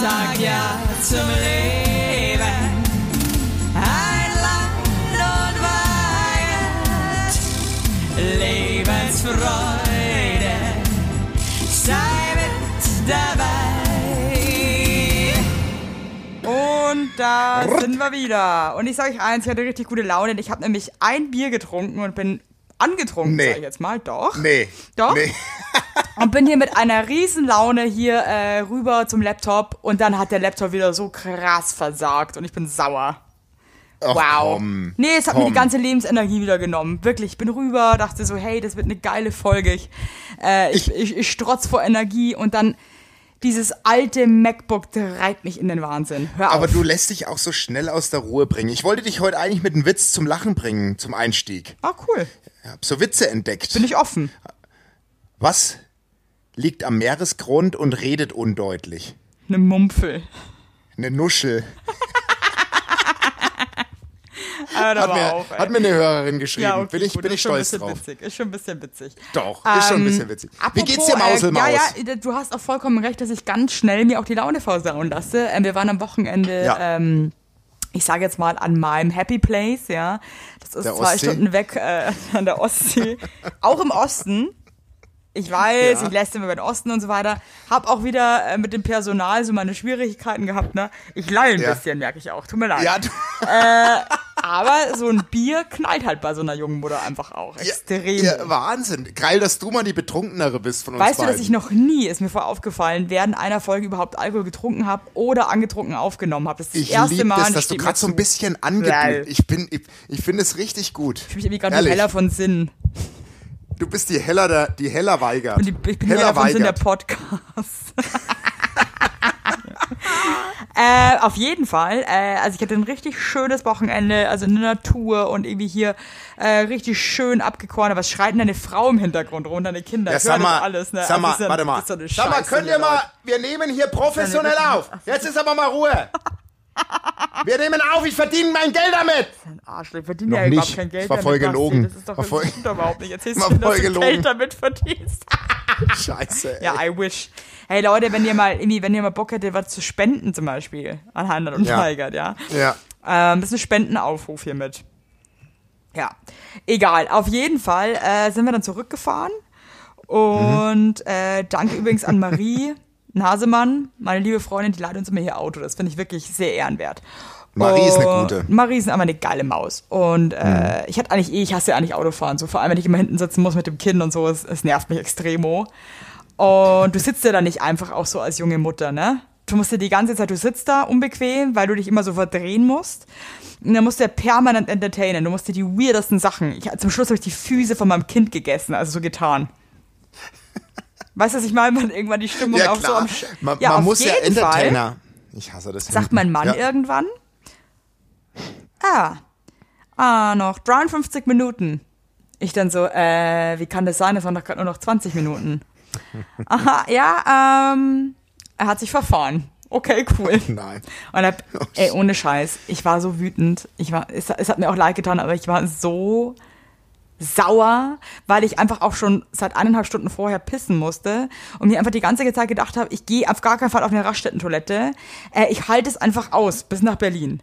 sag ja zum Leben. Ein Land und Wahrheit, Lebensfreude, sei mit dabei. Und da sind wir wieder. Und ich sage euch eins, ich hatte richtig gute Laune. Ich habe nämlich ein Bier getrunken und bin angetrunken, Nee. sag ich jetzt mal. Doch. Nee. Doch? Nee. Und bin hier mit einer riesen Laune hier äh, rüber zum Laptop und dann hat der Laptop wieder so krass versagt und ich bin sauer. Ach, Wow. Komm, nee, es hat mir komm. die ganze Lebensenergie wieder genommen. Wirklich, ich bin rüber, dachte so, hey, das wird eine geile Folge. Ich, äh, ich, ich, ich strotz vor Energie und dann dieses alte MacBook treibt mich in den Wahnsinn. Hör auf. Aber du lässt dich auch so schnell aus der Ruhe bringen. Ich wollte dich heute eigentlich mit einem Witz zum Lachen bringen, zum Einstieg. ah, cool. Ich hab so Witze entdeckt. Bin ich offen. Was liegt am Meeresgrund und redet undeutlich? Eine Mumpfel. Eine Nuschel. Doch Hat mir, auf, hat mir eine Hörerin geschrieben. ja, okay, bin ich, gut, bin ist ich schon ein stolz bisschen drauf. Witzig. Ist schon ein bisschen witzig. Doch, ist schon ein bisschen witzig. Wie Apropos, geht's dir, Mausel, Maus? Äh, ja, ja, du hast auch vollkommen recht, dass ich ganz schnell mir auch die Laune versauen lasse. Ähm, wir waren am Wochenende, Ja. ähm, ich sage jetzt mal, an meinem Happy Place, ja. Das ist Der zwei Ostsee? Stunden weg äh, an der Ostsee. auch im Osten. Ich weiß, Ja. ich lässt immer über den Osten und so weiter. Hab auch wieder äh, mit dem Personal so meine Schwierigkeiten gehabt, ne? Ich lalle ein Ja. bisschen, merke ich auch. Tut mir leid. Ja, du, Aber so ein Bier knallt halt bei so einer jungen Mutter einfach auch. Extrem. ja, Wahnsinn. Geil, dass du mal die Betrunkenere bist von uns Weißt du, beiden. dass ich noch nie, ist mir vorher aufgefallen, während einer Folge überhaupt Alkohol getrunken habe oder angetrunken aufgenommen habe. Das ist das ich erste Mal. das, dass du gerade so ein bisschen angeblüht. Ich bin, ich, ich finde es richtig gut. Ich fühle mich irgendwie gerade heller von Sinn. Du bist die Heller der, die Heller die, ich bin heller von Sinn der Podcast. äh, auf jeden Fall. Äh, also ich hatte ein richtig schönes Wochenende, also in der Natur und irgendwie hier äh, richtig schön abgekoren. Was schreit denn eine Frau im Hintergrund runter, eine Kinder? Ja, sag mal, das alles, ne? sag Also mal, ist ja- warte mal. das ist so sag mal, könnt ihr mal, Leute. wir nehmen hier professionell auf. Jetzt ist aber mal Ruhe. Wir nehmen auf, ich verdiene mein Geld damit. Arschloch, ich verdiene ja überhaupt kein Geld Das war damit, voll Basti. gelogen. Das ist doch War voll- das stimmt doch überhaupt nicht. Erzählst du dass du gelogen. Geld damit verdienst. Scheiße. Ja, I wish. Hey Leute, wenn ihr mal irgendwie, wenn ihr mal Bock hättet, was zu spenden zum Beispiel an Handel und Ja. Ja. Ja. Ähm, das ist ein Spendenaufruf hiermit. Ja, egal. Auf jeden Fall äh, sind wir dann zurückgefahren. Und äh, danke übrigens an Marie Nasemann, meine liebe Freundin, die leitet uns immer hier Auto. Das finde ich wirklich sehr ehrenwert. Marie ist eine Und gute. Marie ist aber eine geile Maus. Und äh, ich hatte eigentlich eh, ich hasse ja eigentlich Autofahren. So vor allem, wenn ich immer hinten sitzen muss mit dem Kind und so, es, es nervt mich extremo. Und du sitzt ja da nicht einfach auch so als junge Mutter, ne? Du musst dir die ganze Zeit, du sitzt da unbequem, weil du dich immer so verdrehen musst. Und dann musst du ja permanent entertainen. Du musst dir die weirdesten Sachen. Ich, zum Schluss habe ich die Füße von meinem Kind gegessen, also so getan. Weißt du, was ich meine? Wenn irgendwann die Stimmung Ja, auch so am Sch man ja, man muss ja jeden Fall Entertainer. Ich hasse das. sagt mein Mann ja. irgendwann, ah, ah, noch 53 Minuten. Ich dann so, äh, wie kann das sein? Es waren doch gerade nur noch 20 Minuten. Aha, ja, ähm, er hat sich verfahren. Okay, cool. Nein. Und hab, ey, ohne Scheiß, ich war so wütend. Ich war, es, es hat mir auch leid getan, aber ich war so sauer, weil ich einfach auch schon seit eineinhalb Stunden vorher pissen musste und mir einfach die ganze Zeit gedacht habe, ich gehe auf gar keinen Fall auf eine Raststättentoilette. Äh, ich halte es einfach aus bis nach Berlin.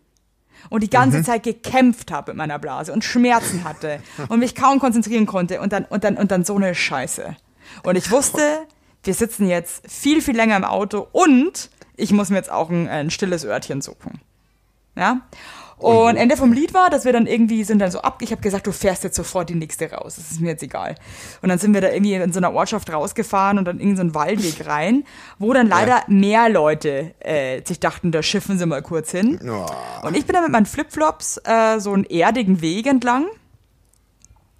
Und die ganze Zeit gekämpft habe mit meiner Blase und Schmerzen hatte und mich kaum konzentrieren konnte und dann, und dann, und dann so eine Scheiße. Und ich wusste, wir sitzen jetzt viel, viel länger im Auto und ich muss mir jetzt auch ein, ein stilles Örtchen suchen. Ja? Und Ende vom Lied war, dass wir dann irgendwie sind dann so ab. Ich habe gesagt, du fährst jetzt sofort die nächste raus. Das ist mir jetzt egal. Und dann sind wir da irgendwie in so einer Ortschaft rausgefahren und dann in so einen Waldweg rein, wo dann leider mehr Leute äh, sich dachten, da schiffen sie mal kurz hin. Und ich bin dann mit meinen Flipflops äh, so einen erdigen Weg entlang.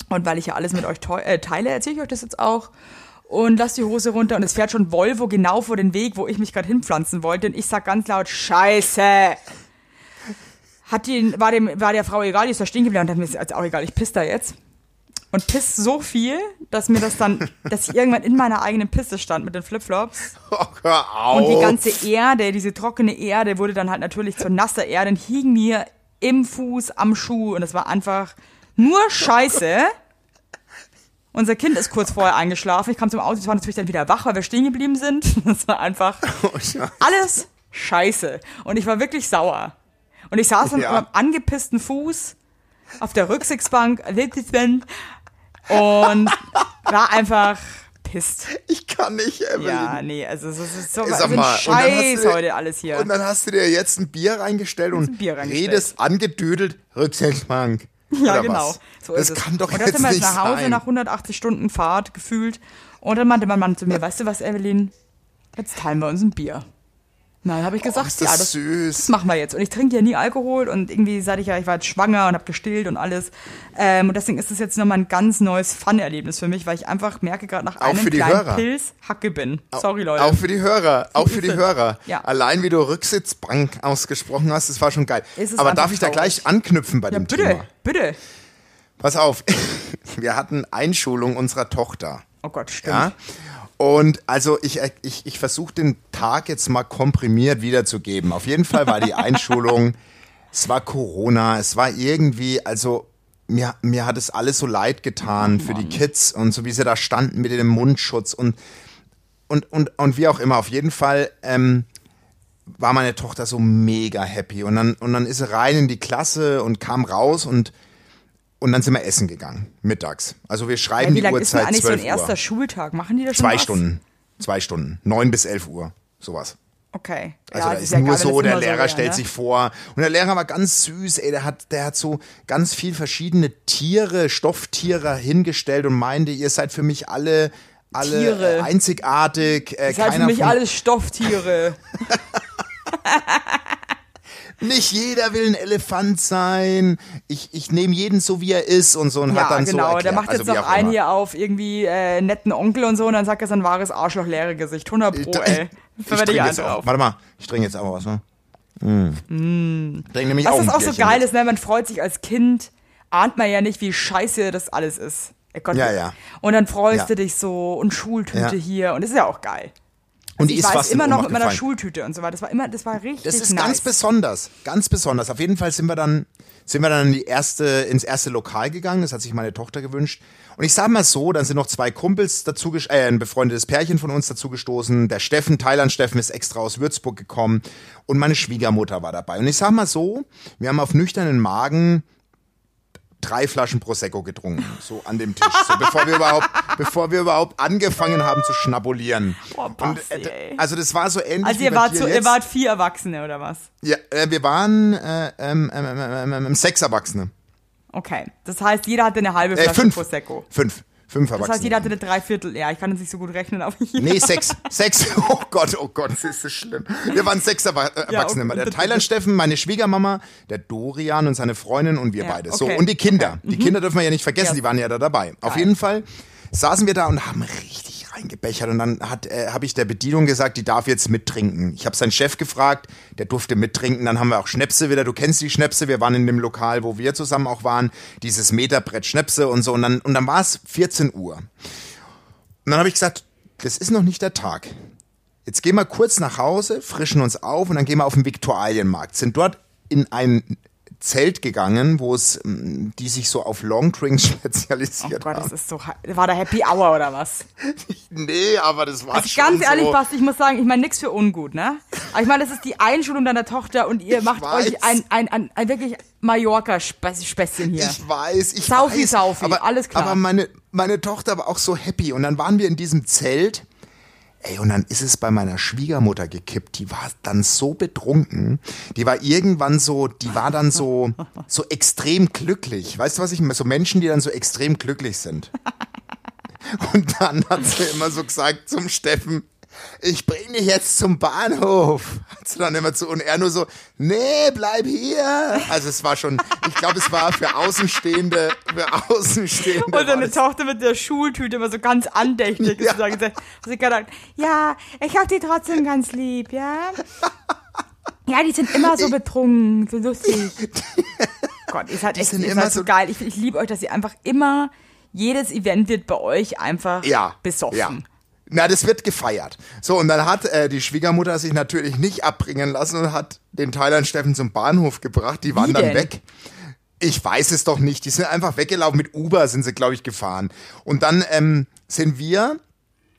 Und weil ich ja alles mit euch äh, teile, erzähle ich euch das jetzt auch. Und lass die Hose runter und es fährt schon Volvo genau vor den Weg, wo ich mich gerade hinpflanzen wollte. Und ich sag ganz laut, Scheiße! Hat die, war, dem, war der Frau egal, die ist da stehen geblieben und hat mir ist auch egal, ich piss da jetzt. Und piss so viel, dass mir das dann, dass ich irgendwann in meiner eigenen Pisse stand mit den Flipflops. Oh, hör auf. Und die ganze Erde, diese trockene Erde, wurde dann halt natürlich zur nasser Erde und hing mir im Fuß, am Schuh. Und es war einfach nur Scheiße. Unser Kind ist kurz vorher eingeschlafen. Ich kam zum Auto, es war natürlich dann wieder wach, weil wir stehen geblieben sind. Das war einfach Oh, alles scheiße. Und ich war wirklich sauer. Und ich saß dann Ja. mit meinem angepissten Fuß auf der Rücksitzbank und war einfach pisst. Ich kann nicht, Evelyn. Ja, nee, also es ist so Sag so ein mal, und dann Scheiß dir- heute alles hier. Und dann hast du dir jetzt ein Bier reingestellt und Bier reingestellt. redest angedödelt Rücksitzbank. Ja, Oder genau. Was? So das ist es. kann doch und dann jetzt sind wir nicht jetzt nach Hause sein. nach 180 Stunden Fahrt gefühlt. Und dann meinte mein Mann zu mir, weißt du was, Evelyn? Jetzt teilen wir uns ein Bier. Na, dann habe ich gesagt, Oh, ist das ja, das, süß. das machen wir jetzt. Und ich trinke ja nie Alkohol und irgendwie seit ich ja, ich war jetzt schwanger und habe gestillt und alles. Ähm, und deswegen ist das jetzt nochmal ein ganz neues Fun-Erlebnis für mich, weil ich einfach merke gerade nach Auch einem kleinen Hörer. Pilz Hacke bin. Sorry, Leute. Auch für die Hörer, auch für die. Hörer. Ja. Allein wie du Rücksitzbank ausgesprochen hast, das war schon geil. Aber darf ich da traurig. gleich anknüpfen bei ja, dem bitte, Thema? bitte. Pass auf, wir hatten Einschulung unserer Tochter. Oh Gott, stimmt. Ja. Und also ich, ich, ich versuche den Tag jetzt mal komprimiert wiederzugeben. Auf jeden Fall war die Einschulung, es war Corona, es war irgendwie, also mir, mir hat es alles so leid getan für die Kids und so wie sie da standen mit dem Mundschutz und, und, und, und wie auch immer. Auf jeden Fall ähm, war meine Tochter so mega happy und dann, und dann ist sie rein in die Klasse und kam raus und und dann sind wir essen gegangen, mittags. Also wir Ja, schreiben wie die lange ist denn Uhrzeit eigentlich so 12 ein erster Uhr. Schultag? Machen die da schon Zwei was? Stunden. Zwei Stunden. Neun bis elf Uhr. Sowas. Okay. Also ja, da das ist ja nur geil, so, das der Lehrer wäre, stellt ne? sich vor. Und der Lehrer war ganz süß, ey, der hat, der hat so ganz viel verschiedene Tiere, Stofftiere hingestellt und meinte, ihr seid für mich alle, alle Tiere. einzigartig. Äh, Das halt für mich alles Stofftiere. Nicht jeder will ein Elefant sein. Ich, ich nehme jeden so, wie er ist und so und ja, hat dann genau. so erklärt. der macht also jetzt wie noch auch einen hier auf irgendwie äh, netten Onkel und so und dann sagt er sein wahres Arschloch-Lehrergesicht. 100 Pro, Ich- ey. Ich ich einen jetzt auch. Warte mal, ich trinke jetzt auch was, ne? Mm. Trink nämlich Was auch das auch so geil ist, ne? man freut sich als Kind, ahnt man ja nicht, wie scheiße das alles ist. Gott. Ja, ja. Und dann freust Ja. du dich so und Schultüte hier und das ist ja auch geil. Und die Ich ist weiß fast immer noch mit meiner. Schultüte und so weiter. Das war immer, das war richtig Das ist nice. ganz besonders, ganz besonders. Auf jeden Fall sind wir dann, sind wir dann in die erste, ins erste Lokal gegangen. Das hat sich meine Tochter gewünscht. Und ich sag mal so, dann sind noch zwei Kumpels dazu, äh, ein befreundetes Pärchen von uns dazu gestoßen. Der Steffen, Thailand Steffen ist extra aus Würzburg gekommen. Und meine Schwiegermutter war dabei. Und ich sag mal so, wir haben auf nüchternen Magen drei Flaschen Prosecco getrunken, so an dem Tisch, so bevor wir überhaupt, bevor wir überhaupt angefangen haben zu schnabulieren. Boah, Und, Basti, äh, ey. also das war so ähnlich Also ihr wart, so, ihr wart vier Erwachsene oder was? Ja, äh, wir waren äh, ähm, ähm, ähm, ähm, ähm, sechs Erwachsene. Okay. Das heißt, jeder hatte eine halbe Äh, Flasche fünf. Prosecco. Fünf. Fünf Das Erwachsene. heißt, jeder hatte eine Dreiviertel. Ja, ich kann jetzt nicht so gut rechnen, aber jeder. Nee, sechs. Sechs. Oh Gott, oh Gott, das ist so schlimm. Wir waren sechs Erwa äh, Erwachsene. okay, der bitte, Thailand Steffen, meine Schwiegermama, der Dorian und seine Freundin und wir Ja, beide. So, okay, und die Kinder. okay. Die Kinder dürfen wir ja nicht vergessen, Ja. die waren ja da dabei. Auf jeden Fall saßen wir da und haben richtig reingebechert und dann hat äh, habe ich der Bedienung gesagt, die darf jetzt mittrinken. Ich habe seinen Chef gefragt, der durfte mittrinken. Dann haben wir auch Schnäpse wieder. Du kennst die Schnäpse. Wir waren in dem Lokal, wo wir zusammen auch waren. Dieses Meterbrett Schnäpse und so. Und dann und dann war es 14 Uhr. Und dann habe ich gesagt, das ist noch nicht der Tag. Jetzt gehen wir kurz nach Hause, frischen uns auf und dann gehen wir auf den Viktualienmarkt. Sind dort in ein Zelt gegangen, wo es, mm, die sich so auf Longdrinks Oh spezialisiert Gott, das haben. ist so. War der Happy Hour oder was? Nee, aber das war Also schon ganz ehrlich, so. Basti, ich muss sagen, ich meine nichts für ungut, ne? Aber ich meine, das ist die Einschulung deiner Tochter und ihr macht weiß. euch ein, ein, ein, ein wirklich Mallorca-Späßchen hier. Ich weiß, ich Saufi, weiß. Saufi, aber, alles klar. Aber meine, meine Tochter war auch so happy. Und dann waren wir in diesem Zelt. Ey, und dann ist es bei meiner Schwiegermutter gekippt. Die war dann so betrunken. Die war irgendwann so, die war dann so, so extrem glücklich. Weißt du, was ich meine? So Menschen, die dann so extrem glücklich sind. Und dann hat sie immer so gesagt zum Steffen, ich bring dich jetzt zum Bahnhof. Hat sie dann immer zu, und er nur so, nee, bleib hier. Also es war schon, ich glaube, es war für Außenstehende, für Außenstehende. Und das- Tochter mit der Schultüte immer so ganz andächtig Ja. gesagt, hat sie gedacht, ja, ich hab die trotzdem ganz lieb, ja. Ja, die sind immer so betrunken, so lustig. Gott, ist halt echt sind immer halt so so- geil. Ich, ich liebe euch, dass ihr einfach immer, jedes Event wird bei euch einfach ja, besoffen. Ja. Na, das wird gefeiert. So, und dann hat äh, die Schwiegermutter sich natürlich nicht abbringen lassen und hat den Thailand Steffen zum Bahnhof gebracht. Die waren Wie dann denn? weg. Ich weiß es doch nicht. Die sind einfach weggelaufen. Mit Uber sind sie, glaube ich, gefahren. Und dann ähm, sind wir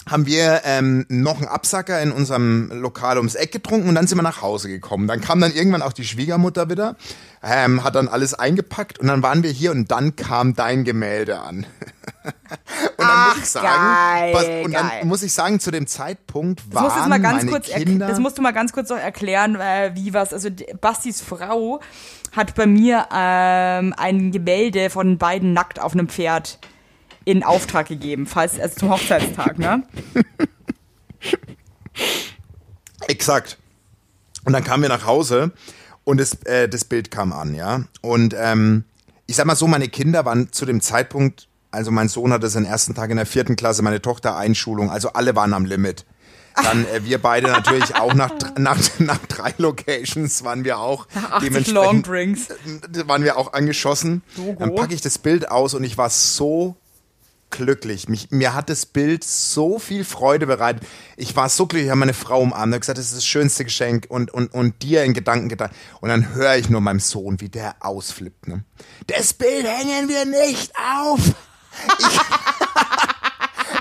haben wir ähm, noch einen Absacker in unserem Lokal ums Eck getrunken und dann sind wir nach Hause gekommen. Dann kam dann irgendwann auch die Schwiegermutter wieder, ähm, hat dann alles eingepackt und dann waren wir hier und dann kam dein Gemälde an. und dann Ach, muss ich sagen, geil, pass, und geil. dann muss ich sagen, zu dem Zeitpunkt Das waren mal ganz meine kurz Kinder. das musst du mal ganz kurz noch erklären, äh, wie was. Also Bastis Frau hat bei mir ähm, ein Gemälde von beiden nackt auf einem Pferd in Auftrag gegeben, falls also zum Hochzeitstag, ne? Exakt. Und dann kamen wir nach Hause und das, äh, das Bild kam an, ja. Und ähm, ich sag mal so, meine Kinder waren zu dem Zeitpunkt, also mein Sohn hatte seinen ersten Tag in der vierten Klasse, meine Tochter Einschulung, also alle waren am Limit. Dann äh, wir beide natürlich auch nach, nach, nach drei Locations waren wir auch 80 Long Drinks. da waren wir auch angeschossen. Logo. Dann packe ich das Bild aus und ich war so glücklich. Mich, mir hat das Bild so viel Freude bereitet. Ich war so glücklich, ich habe meine Frau umarmt und gesagt, das ist das schönste Geschenk und, und, und dir in Gedanken gedacht. Und dann höre ich nur meinem Sohn, wie der ausflippt. Ne? Das Bild hängen wir nicht auf. Ich,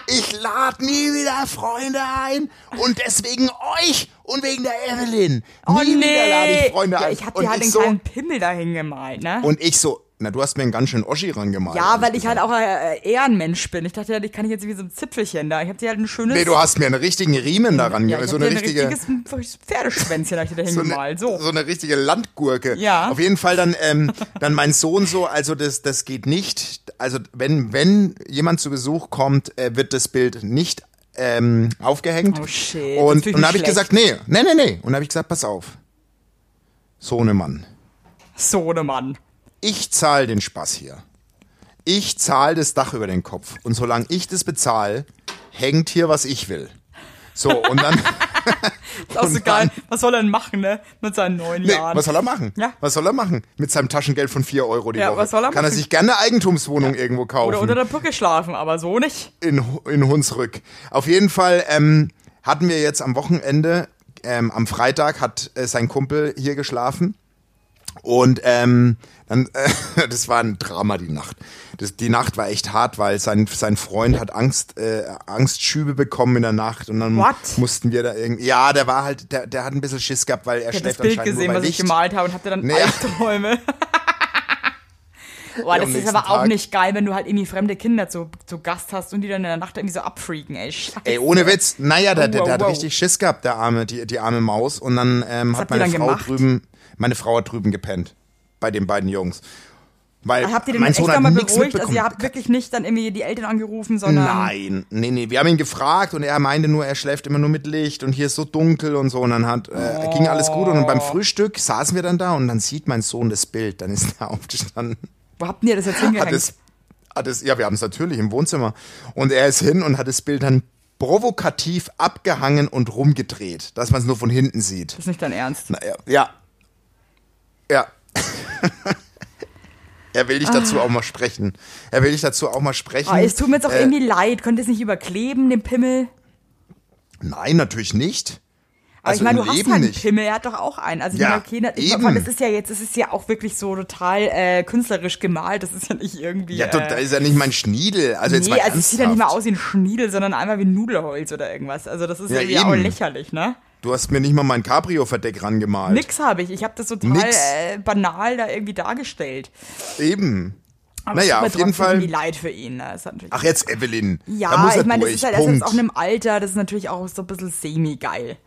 ich lade nie wieder Freunde ein und deswegen euch und wegen der Evelyn. Nie Oh wieder lade nee! ich Freunde ja, ein. ich hab und dir halt so, kleinen Pimmel da hingemalt, ne? und ich so, na, du hast mir einen ganz schön Oschi rangemalt. ja, weil ich gesagt. halt auch äh, eher ein Mensch bin. Ich dachte, ja, ich kann ich jetzt wie so ein Zipfelchen da. Ich hab dir halt ein schönes. Nee, du hast mir einen richtigen Riemen daran ja, So eine richtige. ein richtiges Pferdeschwänzchen hab ich dir da so hingemalt. eine, So. so eine richtige Landgurke. Ja. Auf jeden Fall dann, ähm, dann mein Sohn so, also das, das geht nicht. Also wenn, wenn jemand zu Besuch kommt, äh, wird das Bild nicht ähm, aufgehängt. Oh, shit. Und, und dann habe ich gesagt, nee, nee, nee, nee. Und dann habe ich gesagt, pass auf. Sohnemann, So ne Mann. Ich zahle den Spaß hier. Ich zahle das Dach über den Kopf. Und solange ich das bezahle, hängt hier, was ich will. So, und dann. Ist auch so geil. Was soll er denn machen, ne? Mit seinen neun Nee, Jahren. was soll er machen? Ja. Was soll er machen? Mit seinem Taschengeld von 4 Euro die Ja, Woche. was soll er Kann er machen? sich gerne eine Eigentumswohnung irgendwo kaufen. Oder unter der Brücke schlafen, aber so nicht. in, in Hunsrück. Auf jeden Fall ähm, hatten wir jetzt am Wochenende, ähm, am Freitag hat äh, sein Kumpel hier geschlafen. Und ähm, dann, äh, das war ein Drama die Nacht. Das, die Nacht war echt hart, weil sein, sein Freund hat Angst, äh, Angstschübe bekommen in der Nacht und dann What? mussten wir da irgendwie. Ja, der war halt, der, der hat ein bisschen Schiss gehabt, weil er Ich hab das schläft Bild anscheinend gesehen, nur bei was ich Licht. gemalt habe und dir dann Nee. Albträume. Boah, am das ist aber auch Tag- nicht geil, wenn du halt irgendwie fremde Kinder zu, zu Gast hast und die dann in der Nacht irgendwie so abfreaken, ey. Scheiße. Ey, ohne Witz. Naja, der, der, Wow, der hat wow. richtig Schiss gehabt, der arme, die, die arme Maus. Und dann ähm, hat ihr meine Frau gemacht? drüben, meine Frau hat drüben gepennt. Bei den beiden Jungs. Weil Habt ihr den mein echt Sohn hat mal nichts beruhigt? Also ihr habt wirklich nicht dann irgendwie die Eltern angerufen, sondern... Nein, nee, nee. Wir haben ihn gefragt und er meinte nur, er schläft immer nur mit Licht und hier ist so dunkel und so. Und dann hat, äh, ging alles gut. Und beim Frühstück saßen wir dann da und dann sieht mein Sohn das Bild. Dann ist er aufgestanden. Wo habt ihr das jetzt Hat hingehängt? es, hat es, ja, wir haben es natürlich im Wohnzimmer. Und er ist hin und hat das Bild dann provokativ abgehangen und rumgedreht, dass man es nur von hinten sieht. das ist nicht dein Ernst. Na, ja. Ja. Ja. er will dich dazu auch mal sprechen. Er will dich dazu auch mal sprechen. Ah, es tut mir jetzt auch Äh, irgendwie leid. Könnt ihr es nicht überkleben, den Pimmel? Nein, natürlich nicht. Aber Also ich meine, du hast Leben halt einen nicht. Pimmel, er hat doch auch einen. Also ich Ja, meine, okay, ich eben. meine, das ist ja jetzt, das ist ja auch wirklich so total äh, künstlerisch gemalt. Das ist ja nicht irgendwie. Ja, äh, du, da ist ja nicht mein Schniedel. Also jetzt nee, mal also es sieht ja nicht mal aus wie ein Schniedel, sondern einmal wie ein Nudelholz oder irgendwas. Also das ist Ja, irgendwie auch lächerlich, ne? Du hast mir nicht mal mein Cabrio-Verdeck rangemalt. Nix habe ich. Ich habe das total äh, banal da irgendwie dargestellt. Eben. Aber Naja, auf jeden Fall- irgendwie leid für ihn. Ne? Ach, jetzt Evelyn. ja, ich meine, das ist halt erst auch in einem Alter, das ist natürlich auch so ein bisschen semi-geil.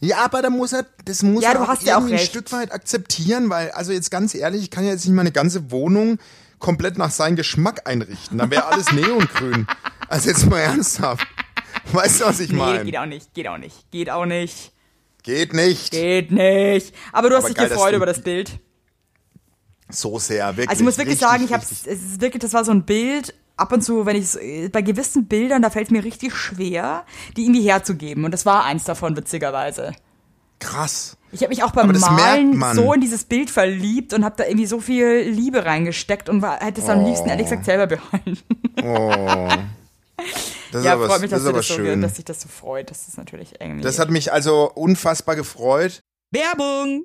Ja, aber da muss er, das muss Ja, er auch ja auch ein. Stück weit akzeptieren, weil, also jetzt ganz ehrlich, ich kann ja jetzt nicht meine ganze Wohnung komplett nach seinem Geschmack einrichten. Dann wäre alles neongrün. Also jetzt mal ernsthaft. Weißt du, was ich Nee, meine? geht auch nicht, geht auch nicht, geht auch nicht, Geht nicht. geht nicht. Aber du hast Aber dich geil, gefreut über das Bild. So sehr, wirklich. Also ich muss wirklich richtig, sagen, ich habe es ist wirklich, das war so ein Bild. Ab und zu, wenn ich bei gewissen Bildern, da fällt es mir richtig schwer, die irgendwie herzugeben. Und das war eins davon witzigerweise. Krass. Ich habe mich auch beim Malen so in dieses Bild verliebt und habe da irgendwie so viel Liebe reingesteckt und war, hätte es am liebsten ehrlich gesagt selber behalten. Oh. Das ist ja, aber, freut mich, das dass, aber das so, schön. dass sich das so freut. Das ist natürlich irgendwie. das hat mich also unfassbar gefreut. Werbung!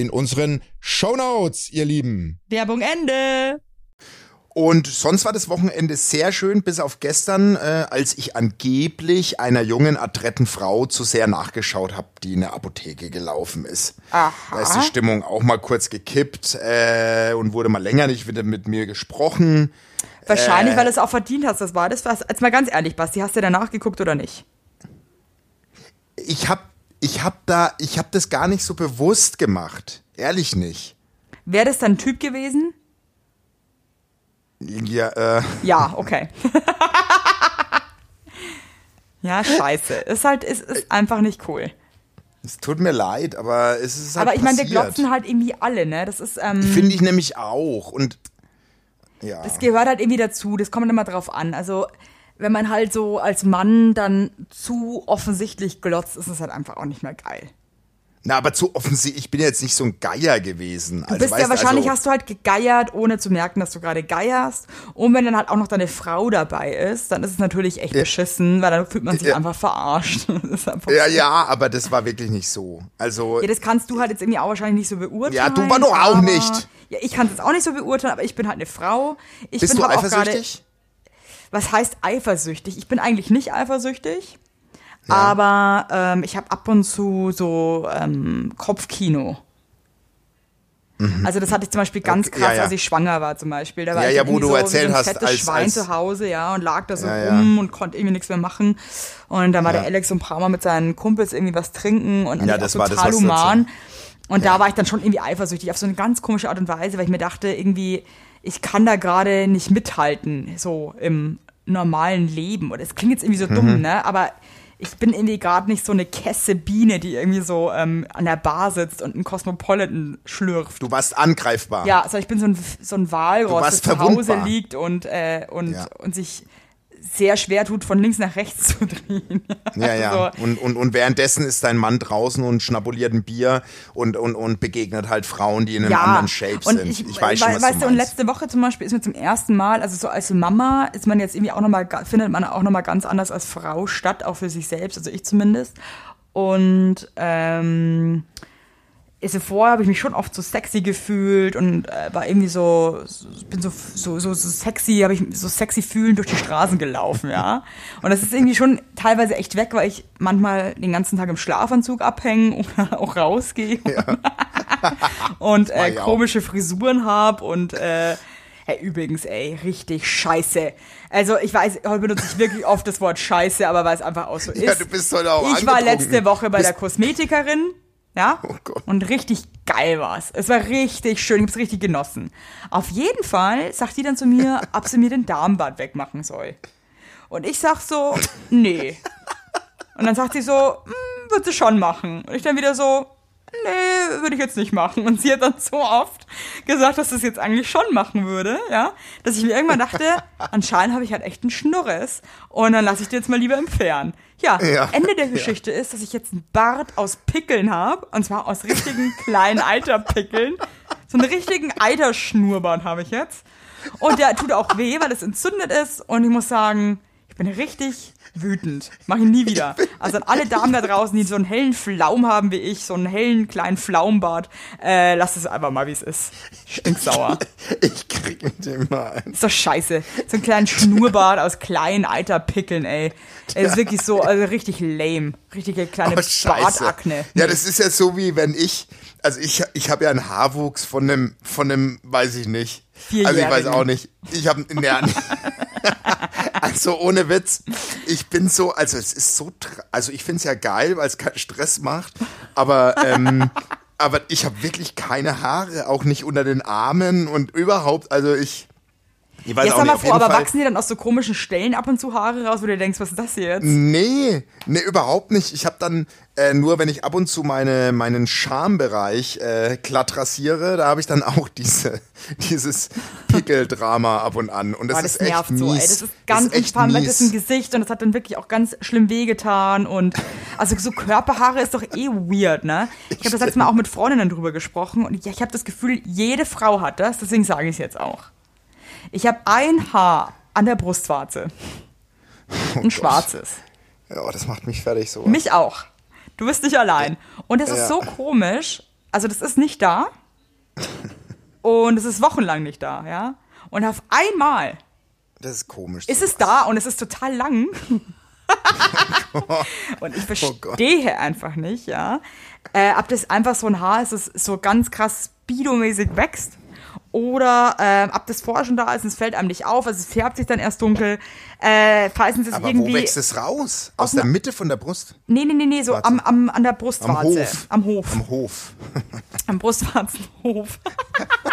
in unseren Shownotes, ihr Lieben. Werbung Ende. Und sonst war das Wochenende sehr schön, bis auf gestern, äh, als ich angeblich einer jungen, adretten Frau zu sehr nachgeschaut habe, die in der Apotheke gelaufen ist. Aha. Da ist die Stimmung auch mal kurz gekippt äh, und wurde mal länger nicht wieder mit mir gesprochen. Wahrscheinlich, Äh. weil du es auch verdient hast. Das war das. Was, jetzt mal ganz ehrlich, Basti, hast du danach geguckt oder nicht? Ich hab, ich hab da, ich hab das gar nicht so bewusst gemacht. Ehrlich nicht. Wäre das dann ein Typ gewesen? Ja, äh, Ja, okay. ja, scheiße. Ist halt, ist, ist einfach nicht cool. es tut mir leid, aber es ist halt Aber ich meine, wir glotzen halt irgendwie alle, ne? Das ist, ähm, Finde ich nämlich auch. Und ja. das gehört halt irgendwie dazu. Das kommt immer drauf an. Also, wenn man halt so als Mann dann zu offensichtlich glotzt, ist es halt einfach auch nicht mehr geil. Na, aber zu offensichtlich, ich bin jetzt nicht so ein Geier gewesen. Du bist ja wahrscheinlich, hast du halt gegeiert, ohne zu merken, dass du gerade geierst. Und wenn dann halt auch noch deine Frau dabei ist, dann ist es natürlich echt beschissen, weil dann fühlt man sich Ja. einfach verarscht. Einfach Ja, ja, aber das war wirklich nicht so. Also, Ja, das kannst du halt jetzt irgendwie auch wahrscheinlich nicht so beurteilen. Ja, du war doch auch nicht. Ja, ich kann es jetzt auch nicht so beurteilen, aber ich bin halt eine Frau. Ich bist bin du halt eifersüchtig? Was heißt eifersüchtig? Ich bin eigentlich nicht eifersüchtig, aber ähm, ich habe ab und zu so ähm, Kopfkino. Also das hatte ich zum Beispiel ganz Mhm. Okay, krass, ja, ja. als ich schwanger war zum Beispiel. Da war Ja, ich ja, wo du so, erzählt so hast, fettes als- Schwein als- zu Hause, ja, und lag da so Ja, ja. rum und konnte irgendwie nichts mehr machen. Und dann war der Alex so ein paar Mal mit seinen Kumpels irgendwie was trinken und Ja, das auch war das, total du human. Und da war ich dann schon irgendwie eifersüchtig auf so eine ganz komische Art und Weise, weil ich mir dachte, irgendwie, ich kann da gerade nicht mithalten, so im normalen Leben. Und es klingt jetzt irgendwie so Mhm. dumm, ne? Aber ich bin irgendwie gerade nicht so eine Kesse Biene, die irgendwie so ähm, an der Bar sitzt und einen Cosmopolitan schlürft. Du warst angreifbar. Ja, also ich bin so ein, so ein Walross, das zu Hause liegt und, äh, und, Ja. und sich sehr schwer tut, von links nach rechts zu drehen. Ja, ja. Also, Und, und, und währenddessen ist dein Mann draußen und schnabuliert ein Bier und, und, und begegnet halt Frauen, die in einem ja, anderen Shape und sind. ich, Ich, weiß schon, was weißt du du, und letzte Woche zum Beispiel ist mir zum ersten Mal, also so als Mama ist man jetzt irgendwie auch nochmal, findet man auch nochmal ganz anders als Frau statt, auch für sich selbst, also ich zumindest. Und ähm, also vorher habe ich mich schon oft so sexy gefühlt und äh, war irgendwie so, so bin so, so, so, so sexy, habe ich so sexy fühlend durch die Straßen gelaufen, ja. Und das ist irgendwie schon teilweise echt weg, weil ich manchmal den ganzen Tag im Schlafanzug abhänge oder auch rausgehe und Mach äh, ich auch. komische Frisuren habe und äh, Hey, übrigens, ey, richtig scheiße. Also, ich weiß, heute benutze ich wirklich oft das Wort scheiße, aber weil es einfach auch so ist. Ja, du bist heute auch Ich war letzte Woche bei Bist- der Kosmetikerin, ja, Oh und richtig geil war's. Es war richtig schön, ich hab's richtig genossen. Auf jeden Fall sagt die dann zu mir, ob sie mir den Darmbad wegmachen soll. Und ich sag so, nee. Und dann sagt sie so, hm, wird sie schon machen. Und ich dann wieder so, nee, würde ich jetzt nicht machen. Und sie hat dann so oft gesagt, dass es jetzt eigentlich schon machen würde, ja, dass ich mir irgendwann dachte, anscheinend habe ich halt echt einen Schnurres und dann lasse ich den jetzt mal lieber entfernen. Ja, Ja. Ende der Geschichte ist, dass ich jetzt einen Bart aus Pickeln habe, und zwar aus richtigen kleinen Eiterpickeln. So einen richtigen Eiterschnurrbart habe ich jetzt. Und der tut auch weh, weil es entzündet ist. Und ich muss sagen, Ich bin richtig wütend. Mach ich nie wieder. Also an alle Damen da draußen, die so einen hellen Flaum haben wie ich, so einen hellen kleinen Flaumbart, äh, lasst es einfach mal, wie es ist. Stinksauer. Ich krieg mit dem mal ein. Ist doch scheiße. So einen kleinen Schnurrbart aus kleinen alter Pickeln, ey. Er ist wirklich so, also richtig lame. Richtige kleine Oh. Bartakne. Ja, das ist ja so wie wenn ich, also ich, ich habe ja einen Haarwuchs von einem, von einem, weiß ich nicht. Also ich weiß auch nicht. Ich habe, ja, also ohne Witz, ich bin so, also es ist so, also ich find's ja geil, weil es keinen Stress macht, aber ähm, aber ich habe wirklich keine Haare, auch nicht unter den Armen und überhaupt, also ich, ich weiß Jetzt auch nicht, mal vor, aber Fall, wachsen dir dann aus so komischen Stellen ab und zu Haare raus, wo du denkst, was ist das hier jetzt? Nee, nee, überhaupt nicht. Ich habe dann äh, nur, wenn ich ab und zu meine, meinen Schambereich äh, glatt rasiere, da habe ich dann auch diese, dieses Pickeldrama ab und an. Und das, Boah, das ist echt nervt mies. so, ey. Das ist ganz, das ist ist ein. Gesicht und das hat dann wirklich auch ganz schlimm wehgetan und also so Körperhaare ist doch eh weird, ne? Ich habe das letzte Mal auch mit Freundinnen drüber gesprochen und ja, ich habe das Gefühl, jede Frau hat das, deswegen sage ich es jetzt auch. Ich habe ein Haar an der Brustwarze. Ein schwarzes. Ja, das macht mich fertig so. Mich auch. Du bist nicht allein. Und es ist Ja. so komisch. Also, das ist nicht da. Und es ist wochenlang nicht da, ja. Und auf einmal Das ist komisch. ist es da und es ist total lang. und ich Oh verstehe einfach nicht, ja. Äh, ob das einfach so ein Haar ist, das so ganz krass speedomäßig wächst. Oder äh, ob das vorher schon da ist und es fällt einem nicht auf, also es färbt sich dann erst dunkel. Äh, falls es Aber irgendwie. wo wächst es raus? Aus der Mitte von der Brust? Nee, nee, nee, nee, so am, am, an der Brustwarze. Hof. Am Hof. Am Hof. Am Brustwarzenhof.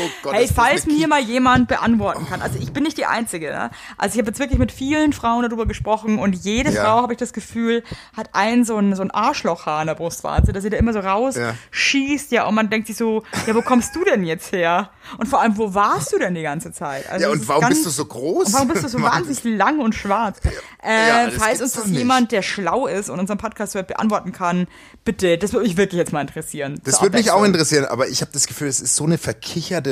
Oh Gott, Hey, falls mir mal jemand beantworten kann. Also ich bin nicht die Einzige. Ne? Also ich habe jetzt wirklich mit vielen Frauen darüber gesprochen und jede Ja. Frau, habe ich das Gefühl, hat ein so ein, so ein Arschlochhaar an der Brustwarze, dass sie da immer so raus Ja. schießt. Ja, und man denkt sich so, ja, wo kommst du denn jetzt her? Und vor allem, wo warst du denn die ganze Zeit? Also Ja, und warum ganz- bist du so groß? Und warum bist du so wahnsinnig lang und schwarz? Äh, Ja, das falls uns das jemand, der schlau ist und unseren Podcast hört, beantworten kann, bitte, das würde mich wirklich jetzt mal interessieren. Das würde mich auch interessieren, aber ich habe das Gefühl, es ist so eine verkicherte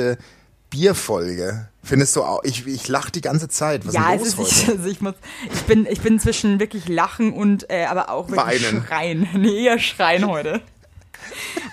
Bierfolge. Findest du auch? Ich, ich lache die ganze Zeit. Was Ja, ist es los ist, ich, heute? also ich muss, ich bin, ich bin zwischen wirklich lachen und, äh, aber auch wirklich Weinen. schreien. Nee, eher schreien heute.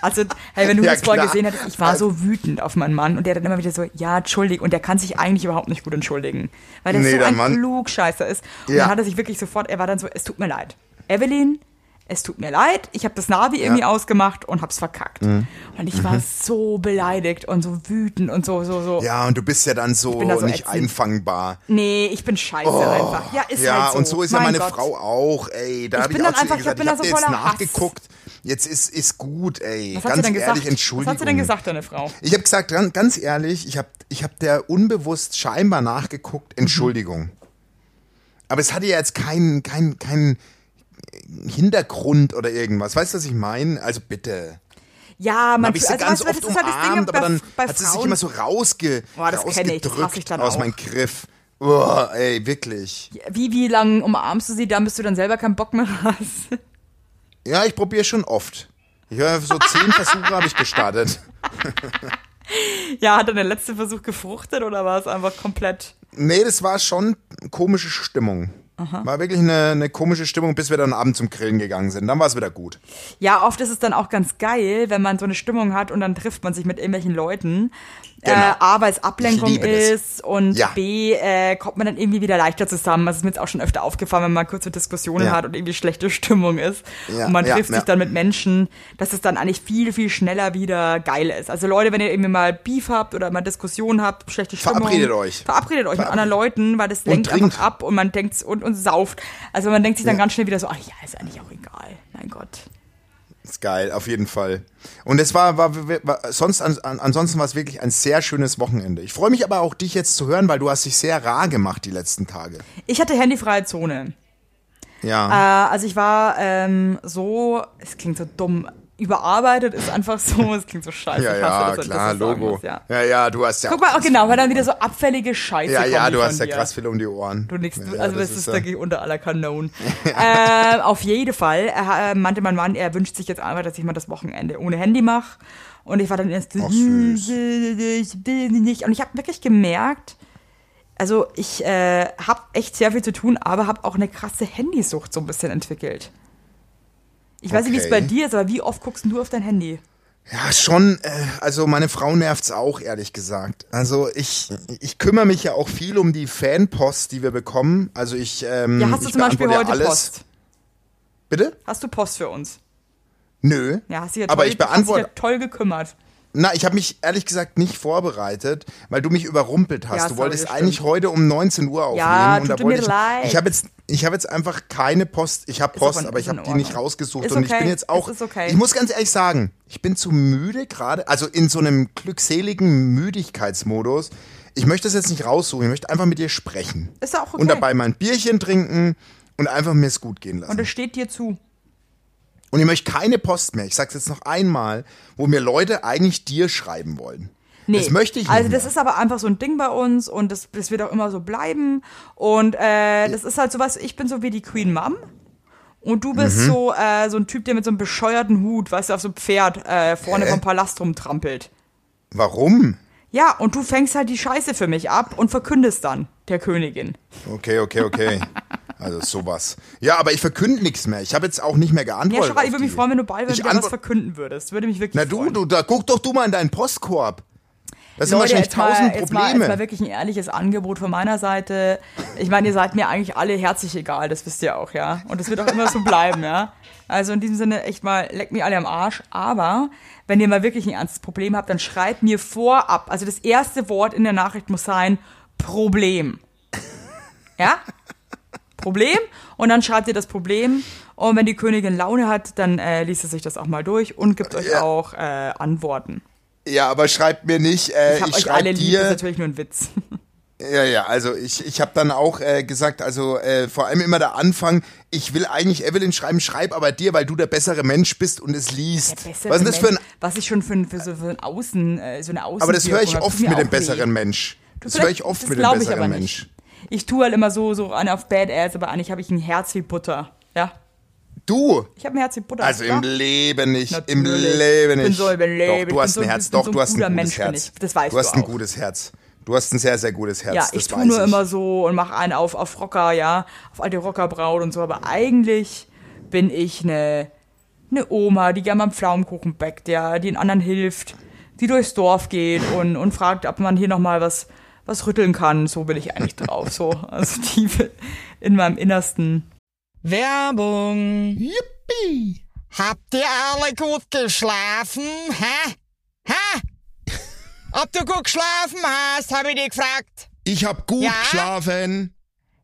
Also, hey, wenn du Ja, das vorher gesehen hättest, ich war so wütend auf meinen Mann und der dann immer wieder so, ja, entschuldig, und der kann sich eigentlich überhaupt nicht gut entschuldigen, weil der Nee, so der ein Mann- Klugscheißer ist. Und Ja. dann hat er sich wirklich sofort, er war dann so, es tut mir leid. Evelyn, es tut mir leid, ich habe das Navi irgendwie ausgemacht und hab's verkackt. Mhm. Und ich war so beleidigt und so wütend und so, so, so. Ja, und du bist ja dann so, da so nicht ätzend. einfangbar. Nee, ich bin scheiße einfach. Ja, ist Oh, ja, halt so. und so ist ja Mein meine Gott. Frau auch, ey. Da Ich habe ich bin auch zu einfach- ich gesagt, ich da habe so jetzt Hass. nachgeguckt. Jetzt ist, ist gut, ey. Was ganz ehrlich, gesagt? Entschuldigung. Was hat sie denn gesagt, deine Frau? Ich habe gesagt, ganz, ehrlich, ich habe ich hab der unbewusst scheinbar nachgeguckt, Mhm. Entschuldigung. Aber es hatte ja jetzt keinen kein, kein Hintergrund oder irgendwas. Weißt du, was ich meine? Also bitte. Ja, man habe ich sie also, ganz weißt oft das ist halt Ding umarmt, aber dann hat sie sich immer so rausge, Boah, das kenn ich, das rausgedrückt aus auch. meinem Griff. Oh, ey, wirklich. Wie, wie lang umarmst du sie dann, bis du dann selber keinen Bock mehr hast? Ja, ich probiere schon oft. Ich höre, so zehn Versuche habe ich gestartet. Ja, hat dann der letzte Versuch gefruchtet oder war es einfach komplett... Nee, das war schon komische Stimmung. War wirklich eine, eine komische Stimmung, bis wir dann abends zum Grillen gegangen sind. Dann war es wieder gut. Ja, oft ist es dann auch ganz geil, wenn man so eine Stimmung hat und dann trifft man sich mit irgendwelchen Leuten. Genau. Äh, A, weil es Ablenkung ist und Ja. B, äh, kommt man dann irgendwie wieder leichter zusammen. Das ist mir jetzt auch schon öfter aufgefallen, wenn man kurze Diskussionen Ja. hat und irgendwie schlechte Stimmung ist. Ja, und man trifft sich dann mit Menschen, dass es dann eigentlich viel, viel schneller wieder geil ist. Also Leute, wenn ihr irgendwie mal Beef habt oder mal Diskussionen habt, schlechte Stimmung. Verabredet euch. Verabredet euch mit anderen Leuten, weil das lenkt trinkt. einfach ab und man denkt und, und sauft. Also man denkt sich dann ganz schnell wieder so, ach ja, ist eigentlich auch egal. Mein Gott. Ist geil, auf jeden Fall. Und es war, war, war sonst, an, an, ansonsten war es wirklich ein sehr schönes Wochenende. Ich freue mich aber auch, dich jetzt zu hören, weil du hast dich sehr rar gemacht die letzten Tage. Ich hatte handyfreie Zone. Äh, Ja. also ich war ähm, so, es klingt so dumm, überarbeitet ist einfach so, es klingt so scheiße. ja, ja, ich klar, das Logo. muss, ja. ja, ja, du hast ja. Guck mal, oh, genau, weil dann wieder so abfällige Scheiße ja, ja, du hast ja krass viel um die Ohren. Du nix, ja, also das, ist, ja- wirklich unter aller Kanon. äh, auf jeden Fall er, äh, meinte mein Mann, er wünscht sich jetzt einfach, dass ich mal das Wochenende ohne Handy mache. Und ich war dann erst so, Ach, süß. ich will nicht. Und ich habe wirklich gemerkt, also ich äh, habe echt sehr viel zu tun, aber habe auch eine krasse Handysucht so ein bisschen entwickelt. Ich weiß nicht, wie es Okay. bei dir ist, aber wie oft guckst du auf dein Handy? Ja, schon. Äh, also meine Frau nervt's auch, ehrlich gesagt. Also ich, ich kümmere mich ja auch viel um die Fanpost, die wir bekommen. Also ich, ähm, Ja, hast du zum Beispiel heute alles. Post? Bitte? Hast du Post für uns? Nö. Ja, hast dich ja Aber toll, ich hast dich beantworte. ja toll gekümmert. Na, ich habe mich ehrlich gesagt nicht vorbereitet, weil du mich überrumpelt hast. Ja, du wolltest eigentlich heute um 19 Uhr aufnehmen Ja, und da tut wollte mir ich leid. ich habe jetzt ich habe jetzt einfach keine Post, ich habe Post, aber- aber ich in habe die nicht rausgesucht Ist und ich okay. bin jetzt auch okay. Ich muss ganz ehrlich sagen, ich bin zu müde gerade, also in so einem glückseligen Müdigkeitsmodus. Ich möchte das jetzt nicht raussuchen, ich möchte einfach mit dir sprechen. Ist ja auch okay. Und dabei mein Bierchen trinken und einfach mir es gut gehen lassen. Und es steht dir zu. Und ich möchte keine Post mehr. Ich sag's jetzt noch einmal, wo mir Leute eigentlich dir schreiben wollen. Nee, Das möchte ich nicht Also das mehr. ist aber einfach so ein Ding bei uns und das, das wird auch immer so bleiben. Und äh, das ist halt so was, ich bin so wie die Queen Mom. Und du bist Mhm. so, äh, so ein Typ, der mit so einem bescheuerten Hut, weißt du, auf so einem Pferd äh, vorne Hä? vom Palast rumtrampelt. Warum? Ja, und du fängst halt die Scheiße für mich ab und verkündest dann der Königin. Okay, okay, okay. Also sowas. Ja, aber ich verkünde nichts mehr. Ich habe jetzt auch nicht mehr Ja, geantwortet. schau, ich auf würde mich freuen, wenn du bald Ich wieder was verkünden würdest. Würde mich wirklich Na du, freuen. du, da guck doch du mal in deinen Postkorb. Das sind Leute, wahrscheinlich tausend jetzt, mal, jetzt Probleme. mal wirklich ein ehrliches Angebot von meiner Seite. Ich meine, ihr seid mir eigentlich alle herzlich egal, das wisst ihr auch, ja. Und das wird auch immer so bleiben, ja. Also in diesem Sinne echt mal, leckt mich alle am Arsch. Aber wenn ihr mal wirklich ein ernstes Problem habt, dann schreibt mir vorab. Also das erste Wort in der Nachricht muss sein Problem. Ja? Problem und dann schreibt ihr das Problem und wenn die Königin Laune hat, dann äh, liest sie sich das auch mal durch und gibt euch Ja. auch äh, Antworten. Ja, aber schreibt mir nicht, äh, Ich habe ich, euch alle schreibe lieb, das ist dir. natürlich nur ein Witz. Ja, ja, also ich, ich habe dann auch äh, gesagt, also äh, vor allem immer der Anfang, ich will eigentlich Evelyn schreiben, schreib aber dir, weil du der bessere Mensch bist und es liest. Was ist das für ein Mensch, was ich schon für, ein- für, so, für ein Außen, äh, so eine Außen Aber das höre ich oft mit dem besseren Mensch. Das höre ich oft mit dem besseren Mensch. Nicht. Ich tue halt immer so, so an auf Badass, aber eigentlich habe ich ein Herz wie Butter. Ja, Du, ich habe ein Herz wie Butter. also im Leben nicht, im Natürlich. Leben Ich bin nicht. so im Leben, Doch, du hast ein Herz, doch, so ein du hast ein gutes Mensch, Herz. ich. Das weißt du hast du ein auch. gutes Herz. Du hast ein sehr, sehr gutes Herz. Ja, ich tue nur ich. immer so und mache einen auf, auf Rocker, ja, auf alte Rockerbraut und so, aber eigentlich bin ich eine, eine Oma, die gerne mal einen Pflaumenkuchen backt, ja, die den anderen hilft, die durchs Dorf geht und, und fragt, ob man hier nochmal was, was rütteln kann. So bin ich eigentlich drauf, so, also tief in meinem Innersten. Werbung. Yippie! Habt ihr alle gut geschlafen? Hä? Hä? Ob du gut geschlafen hast, habe ich dich gefragt. Ich hab gut Ja? geschlafen.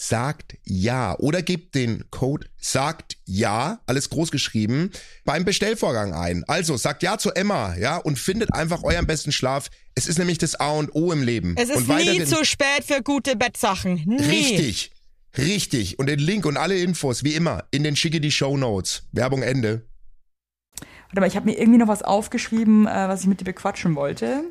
sagt ja oder gebt den Code sagt ja, alles groß geschrieben, beim Bestellvorgang ein. Also sagt ja zu Emma, ja, und findet einfach euren besten Schlaf. Es ist nämlich das A und O im Leben. Es ist und nie zu spät für gute Bettsachen. Nie. Richtig. Richtig. Und den Link und alle Infos, wie immer, in den schicke die Show Notes. Werbung Ende. Warte mal, ich habe mir irgendwie noch was aufgeschrieben, äh, was ich mit dir bequatschen wollte.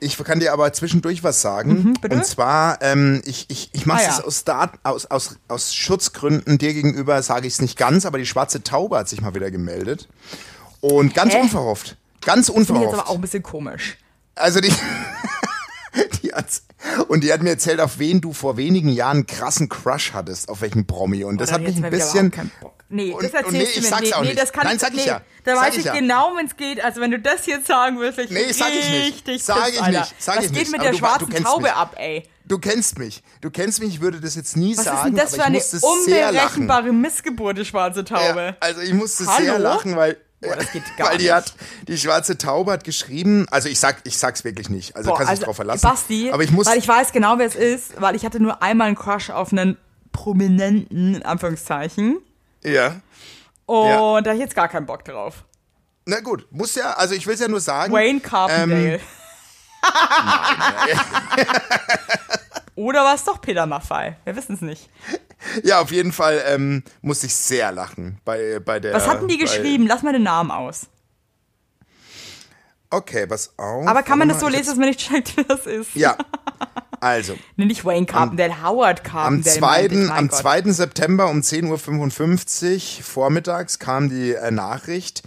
Ich kann dir aber zwischendurch was sagen. Mhm? Und zwar, ähm, ich, ich, ich mache Ah, ja. es aus, Dat aus, aus, aus Schutzgründen dir gegenüber, sage ich es nicht ganz, aber die schwarze Taube hat sich mal wieder gemeldet. Und ganz Hä? unverhofft. Ganz Finde ich jetzt unverhofft. aber auch ein bisschen komisch. Also die, die Schatz. Und die hat mir erzählt, auf wen du vor wenigen Jahren einen krassen Crush hattest, auf welchen Promi. Und das Oder hat mich ein bisschen. überhaupt keinen Bock. Nee, Und- das erzählst nee, du ich mir nee, auch nee, nicht. das kann Nein, ich, sag ich nee, ja. Da Sag weiß ich ja. genau, wenn es geht. Also wenn du das jetzt sagen wirst, ich Nee, sag ich richtig Sag piss, ich Alter. nicht. Sag Was ich geht nicht. mit Aber der du wa- du schwarzen Taube mich. ab, ey? Du kennst mich. Du kennst mich, ich würde das jetzt nie Was sagen. ist denn das für eine unberechenbare Missgeburt, die schwarze Taube? Ja, also ich musste Hallo? sehr lachen, weil, Boah, das geht gar weil die nicht. hat, die schwarze Taube hat geschrieben, also ich sag, ich sag's wirklich nicht, also Boah, kannst du dich drauf verlassen. Basti, aber ich muss, weil ich weiß genau, wer es ist, weil ich hatte nur einmal einen Crush auf einen Prominenten, in Anführungszeichen. ja, Und Ja. da hab ich jetzt gar keinen Bock drauf. na gut, muss ja, also ich will's ja nur sagen. Wayne Carpendale. Ähm, Oder war es doch Peter Maffei? Wir wissen es nicht. Ja, auf jeden Fall ähm, musste ich sehr lachen bei, bei der. Was hatten die geschrieben? Lass mal den Namen aus. Okay, pass auf. Aber kann man das so lesen, dass man nicht checkt, wer das ist? Ja, also, Nee, nicht Wayne Carpendale, Howard am Carpendale. 2. meinte ich, mein am Gott. 2. September um 10.55 Uhr vormittags kam die äh, Nachricht,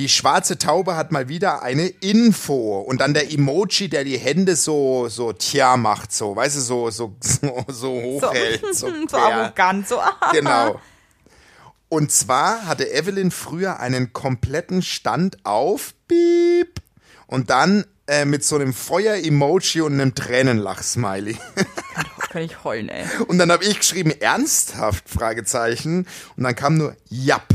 die schwarze Taube hat mal wieder eine Info. Und dann der Emoji, der die Hände so, so tja macht, so, weißt du, so, so, so, so So, hochhält. So, so quer. arrogant, so. Genau. Und zwar hatte Evelyn früher einen kompletten Stand auf, piep, und dann äh, mit so einem Feuer-Emoji und einem Tränenlach-Smiley. Kann ich heulen, ey. Und dann habe ich geschrieben, ernsthaft, Fragezeichen. Und dann kam nur, japp,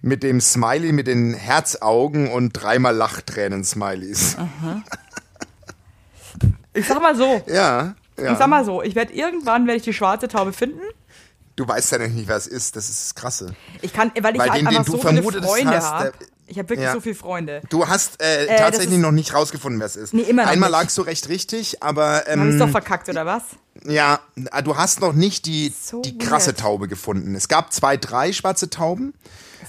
mit dem Smiley mit den Herzaugen und dreimal Lachtränen-Smileys. Ich sag mal so. Ja, ja. Ich sag mal so, ich werde irgendwann werde ich die schwarze Taube finden. Du weißt ja noch nicht, wer es ist. Das ist das Krasse. Ich kann, weil ich Weil halt den, den einfach du so viele Freunde habe. der- Ich habe wirklich Ja. so viele Freunde. Du hast äh, das tatsächlich noch nicht rausgefunden, wer es ist. Nee, immer noch Einmal nicht. lagst du recht richtig, aber ähm, Habe ich doch verkackt, oder was? ja, äh, du hast noch nicht die, So die krasse weird. Taube gefunden. Es gab zwei, drei schwarze Tauben.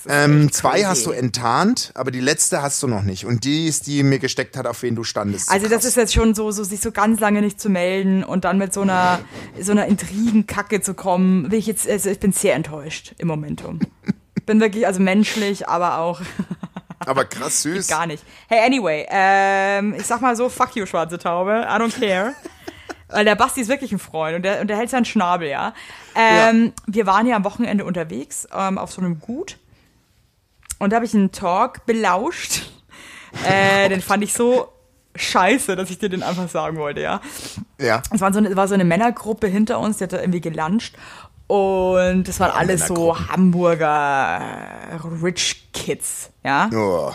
Ähm, zwei hast du enttarnt, aber die letzte hast du noch nicht. Und die ist, die mir gesteckt hat, auf wen du standest. So Also das ist jetzt schon so, so sich so ganz lange nicht zu melden und dann mit so einer so einer Intrigenkacke zu kommen, bin ich jetzt, also ich bin sehr enttäuscht im Momentum. bin wirklich also menschlich, aber auch aber krass süß. gar nicht. Hey, anyway, ähm, ich sag mal so, fuck you, schwarze Taube, I don't care. Weil der Basti ist wirklich ein Freund und der, und der hält seinen Schnabel, ja. Ähm, Wir waren ja am Wochenende unterwegs ähm, auf so einem Gut und da habe ich einen Talk belauscht. Äh, den fand ich so scheiße, dass ich dir den einfach sagen wollte, ja. Ja. Es war so eine, war so eine Männergruppe hinter uns, die hat da irgendwie gelauncht. Und das waren alles so. Hamburger Rich Kids, ja. Oh.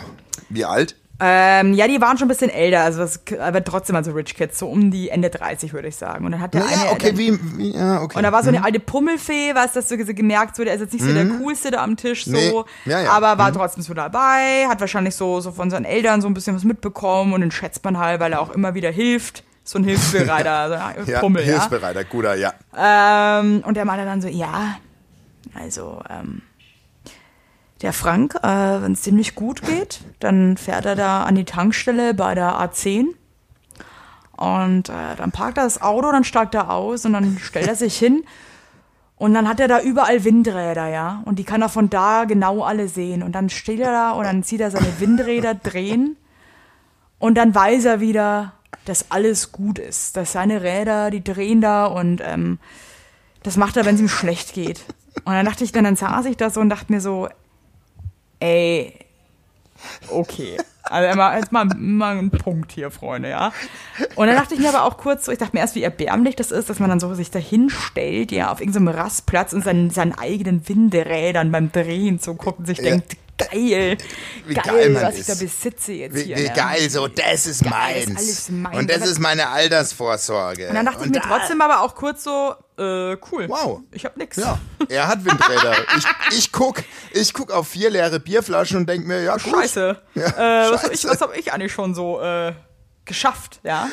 Wie alt? Ähm, ja, die waren schon ein bisschen älter, also das, aber trotzdem also Rich Kids, so um die Ende 30, würde ich sagen. Und dann hat der eine. Ja, okay, dann, wie, wie ja, okay. und da war so eine alte Pummelfee, weißt du, dass du ge- gemerkt, so, der ist jetzt nicht so der coolste da am Tisch, so, Nee. Ja, ja. aber war trotzdem so dabei, hat wahrscheinlich so, so von seinen Eltern so ein bisschen was mitbekommen und den schätzt man halt, weil er auch immer wieder hilft. So ein Hilfsbereiter, so ein ja, Pummel, ja. Hilfsbereiter, guter, ja. Ähm, und der meinte dann so, ja, also, ähm, der Frank, äh, wenn es ziemlich gut geht, dann fährt er da an die Tankstelle bei der A10 und äh, dann parkt er das Auto, dann steigt er aus und dann stellt er sich hin. Und dann hat er da überall Windräder, ja, und die kann er von da genau alle sehen. Und dann steht er da und dann sieht er seine Windräder drehen. Und dann weiß er wieder, dass alles gut ist, dass seine Räder, die drehen da und ähm, das macht er, wenn es ihm schlecht geht. Und dann dachte ich, dann, dann saß ich da so und dachte mir so, ey, okay. Also immer, jetzt mal, mal ein Punkt hier, Freunde, ja. Und dann dachte ich mir aber auch kurz so, ich dachte mir erst, wie erbärmlich das ist, dass man dann so sich dahin stellt, ja, auf irgendeinem Rastplatz und seinen, seinen eigenen Winderädern beim Drehen zuguckt und sich Ja. denkt, geil, Wie geil, geil man was ich ist. da besitze jetzt Wie, hier. wie ne? geil, so, das ist Geil, meins. ist alles meins. Und das ist meine Altersvorsorge. Und dann dachte ich mir trotzdem aber auch kurz so, äh, cool. Wow. Ich hab nix. Ja, er hat Windräder. ich, ich guck, ich guck auf vier leere Bierflaschen und denk mir, ja, gut. Scheiße. Ja, äh, was, hab ich, scheiße. was hab ich eigentlich schon so äh, geschafft, ja?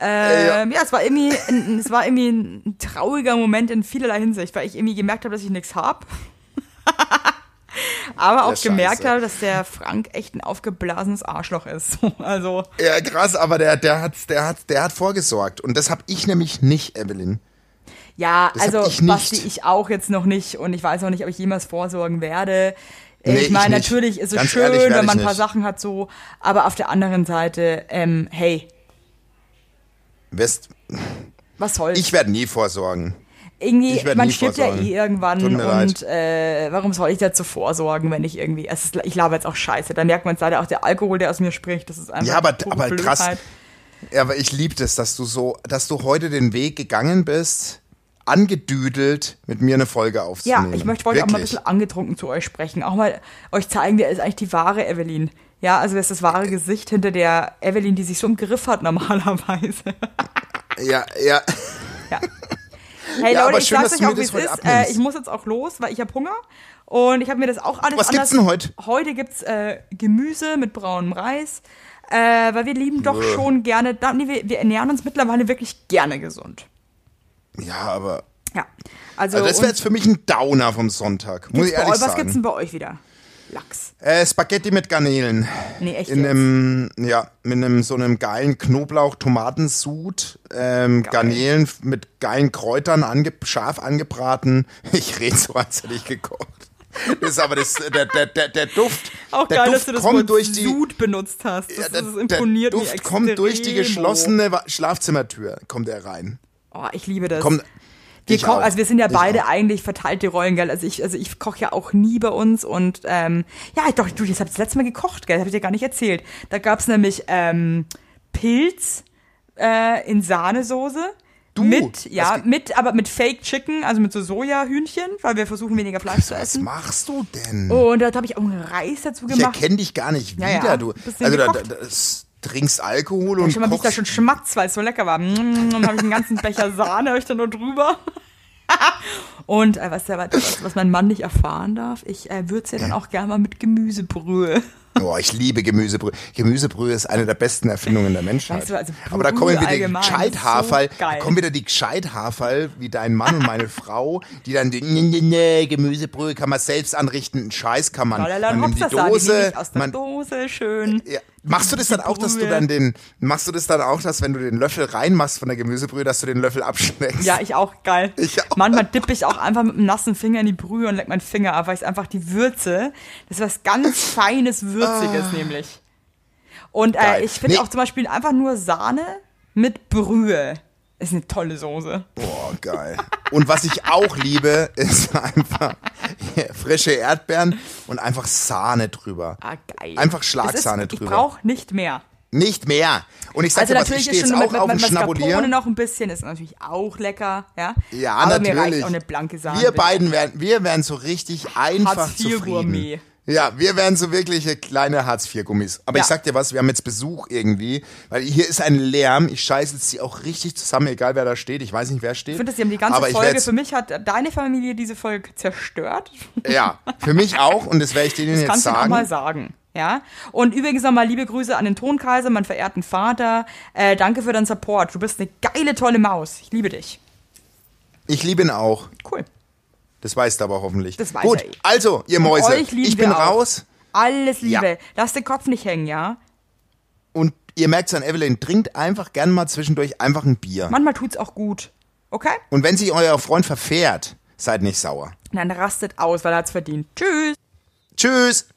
Ähm, ja. es war irgendwie, ein, es war irgendwie ein trauriger Moment in vielerlei Hinsicht, weil ich irgendwie gemerkt habe, dass ich nichts hab. Aber auch Ja, scheiße. gemerkt habe, dass der Frank echt ein aufgeblasenes Arschloch ist. Also, Ja, krass, aber der, der, hat, der, hat, der hat vorgesorgt. Und das hab ich nämlich nicht, Evelyn. ja, Das also ich. Basti, ich auch jetzt noch nicht und ich weiß auch nicht, ob ich jemals vorsorgen werde. Nee, ich meine, natürlich ist es Ganz schön, ehrlich, wenn man ein paar nicht. Sachen hat so, aber auf der anderen Seite, ähm, hey, West, Was soll's? Ich werde nie vorsorgen. Irgendwie, man stirbt ja eh irgendwann und äh, warum soll ich dazu vorsorgen, wenn ich irgendwie, es ist, ich laber jetzt auch scheiße, da merkt man es leider auch der Alkohol, der aus mir spricht, das ist einfach Ja, aber, aber krass. Ja, aber ich liebe das, dass du so, dass du heute den Weg gegangen bist, angedüdelt mit mir eine Folge Ja, aufzunehmen. ich möchte wollte auch mal ein bisschen angetrunken zu euch sprechen, auch mal euch zeigen, wer ist eigentlich die wahre Evelyn. Ja, also das ist das wahre Gesicht hinter der Evelyn, die sich so im Griff hat normalerweise. Ja, ja. Ja. Hey Ja, Leute, ich schön, sag's euch auch, wie es ist. Äh, ich muss jetzt auch los, weil ich habe Hunger. Und ich habe mir das auch alles Was anders... gibt's denn heute? Heute gibt's äh, Gemüse mit braunem Reis. Äh, weil wir lieben doch Uah. schon gerne... Nee, wir, wir ernähren uns mittlerweile wirklich gerne gesund. Ja, aber. Ja. Also, Also das wäre jetzt für mich ein Downer vom Sonntag. Muss ich ehrlich euch, was gibt's sagen. denn bei euch wieder? Lachs. Äh, Spaghetti mit Garnelen. Nee, echt In jetzt? einem, ja, mit einem so einem geilen Knoblauch-Tomatensud, ähm, Garnelen f- mit geilen Kräutern ange scharf angebraten. Ich rede so, als hätte ich gekocht. Das ist aber das, der, der, der, der Duft. Auch der geil, Duft dass du das kommt Wort durch die, Sud benutzt hast. Das, ja, der, das imponiert der Duft kommt durch die geschlossene Schlafzimmertür, kommt er rein. Oh, ich liebe das. Kommt, Wir ich kochen, also wir sind ja Ich beide auch. eigentlich verteilte Rollen, gell? Also ich, also ich koche ja auch nie bei uns und ähm, ja, doch, du, das hab ich das letzte Mal gekocht, gell? Das habe ich dir gar nicht erzählt. Da gab's nämlich ähm, Pilz äh, in Sahnesoße. Du, mit, ja, was mit, aber mit Fake Chicken, also mit so Sojahühnchen, weil wir versuchen weniger Fleisch zu Was essen. machst du denn? Und da habe ich auch einen Reis dazu ich gemacht. erkenne dich gar nicht Ja, wieder. ja. Du, Bisschen also da, da, das, trinkst Alkohol Ja, und schon mal bin ich da schon schmatz, weil es so lecker war. Mm, Dann habe ich einen ganzen Becher Sahne, hab ich da nur drüber. Und äh, was, was, was mein Mann nicht erfahren darf, ich äh, würze ja dann auch gerne mal mit Gemüsebrühe. Oh, ich liebe Gemüsebrühe. Gemüsebrühe ist eine der besten Erfindungen der Menschheit. Weißt du, also Aber da kommen wieder die Gescheithaferl, so da kommen wieder die Gescheithaferl, wie dein Mann und meine Frau, die dann die, nee, nee, nee, Gemüsebrühe kann man selbst anrichten, einen Scheiß kann man, Tralala, man nimmt die die Dose, der man, Dose, schön. ja, machst du das dann auch, dass du dann den, machst du das dann auch, dass wenn du den Löffel reinmachst von der Gemüsebrühe, dass du den Löffel abschmeckst? Ja, ich auch, geil. Ich auch. Manchmal dippe ich auch einfach mit einem nassen Finger in die Brühe und leck meinen Finger ab, weil ich einfach die Würze, das ist was ganz Feines, Würziges nämlich. Und äh, Ah. Ich finde Nee. auch zum Beispiel einfach nur Sahne mit Brühe. Ist eine tolle Soße. Boah, geil. Und was ich auch liebe, ist einfach frische Erdbeeren und einfach Sahne drüber. Ah, geil. Einfach Schlagsahne ist, drüber. Ich brauche nicht mehr. Nicht mehr. Und ich sag Also dir was, ich natürlich stehe ist jetzt schon auch mit, auf dem mit Mascarpone Schnabulier. noch ein bisschen, ist natürlich auch lecker, ja. Ja, Aber natürlich. mir reicht auch eine blanke Sahne. wir beiden werden, wir werden so richtig einfach Hartz-IV-Gourmet. zufrieden. Ja, wir werden so wirkliche kleine Hartz-IV-Gummis. Aber Ja. ich sag dir was, wir haben jetzt Besuch irgendwie, weil hier ist ein Lärm. Ich scheiße jetzt sie auch richtig zusammen, egal wer da steht. Ich weiß nicht, wer steht. Ich finde, sie haben die ganze aber Folge, für mich hat deine Familie diese Folge zerstört. Ja, für mich auch und das werde ich denen Das jetzt kannst du auch sagen. mal sagen. Ja. Und übrigens nochmal liebe Grüße an den Tonkaiser, meinen verehrten Vater. Äh, danke für deinen Support. Du bist eine geile, tolle Maus. Ich liebe dich. Ich liebe ihn auch. Cool. Das weißt du aber hoffentlich. Das weiß Gut, er eh. also, ihr Mäuse, ich bin raus Alles Liebe. Ja. Lass den Kopf nicht hängen, ja? und ihr merkt's an Evelyn, trinkt einfach gern mal zwischendurch einfach ein Bier. Manchmal tut's auch gut. Okay? Und wenn sich euer Freund verfährt, seid nicht sauer. Dann rastet aus, weil er hat's verdient. Tschüss. Tschüss!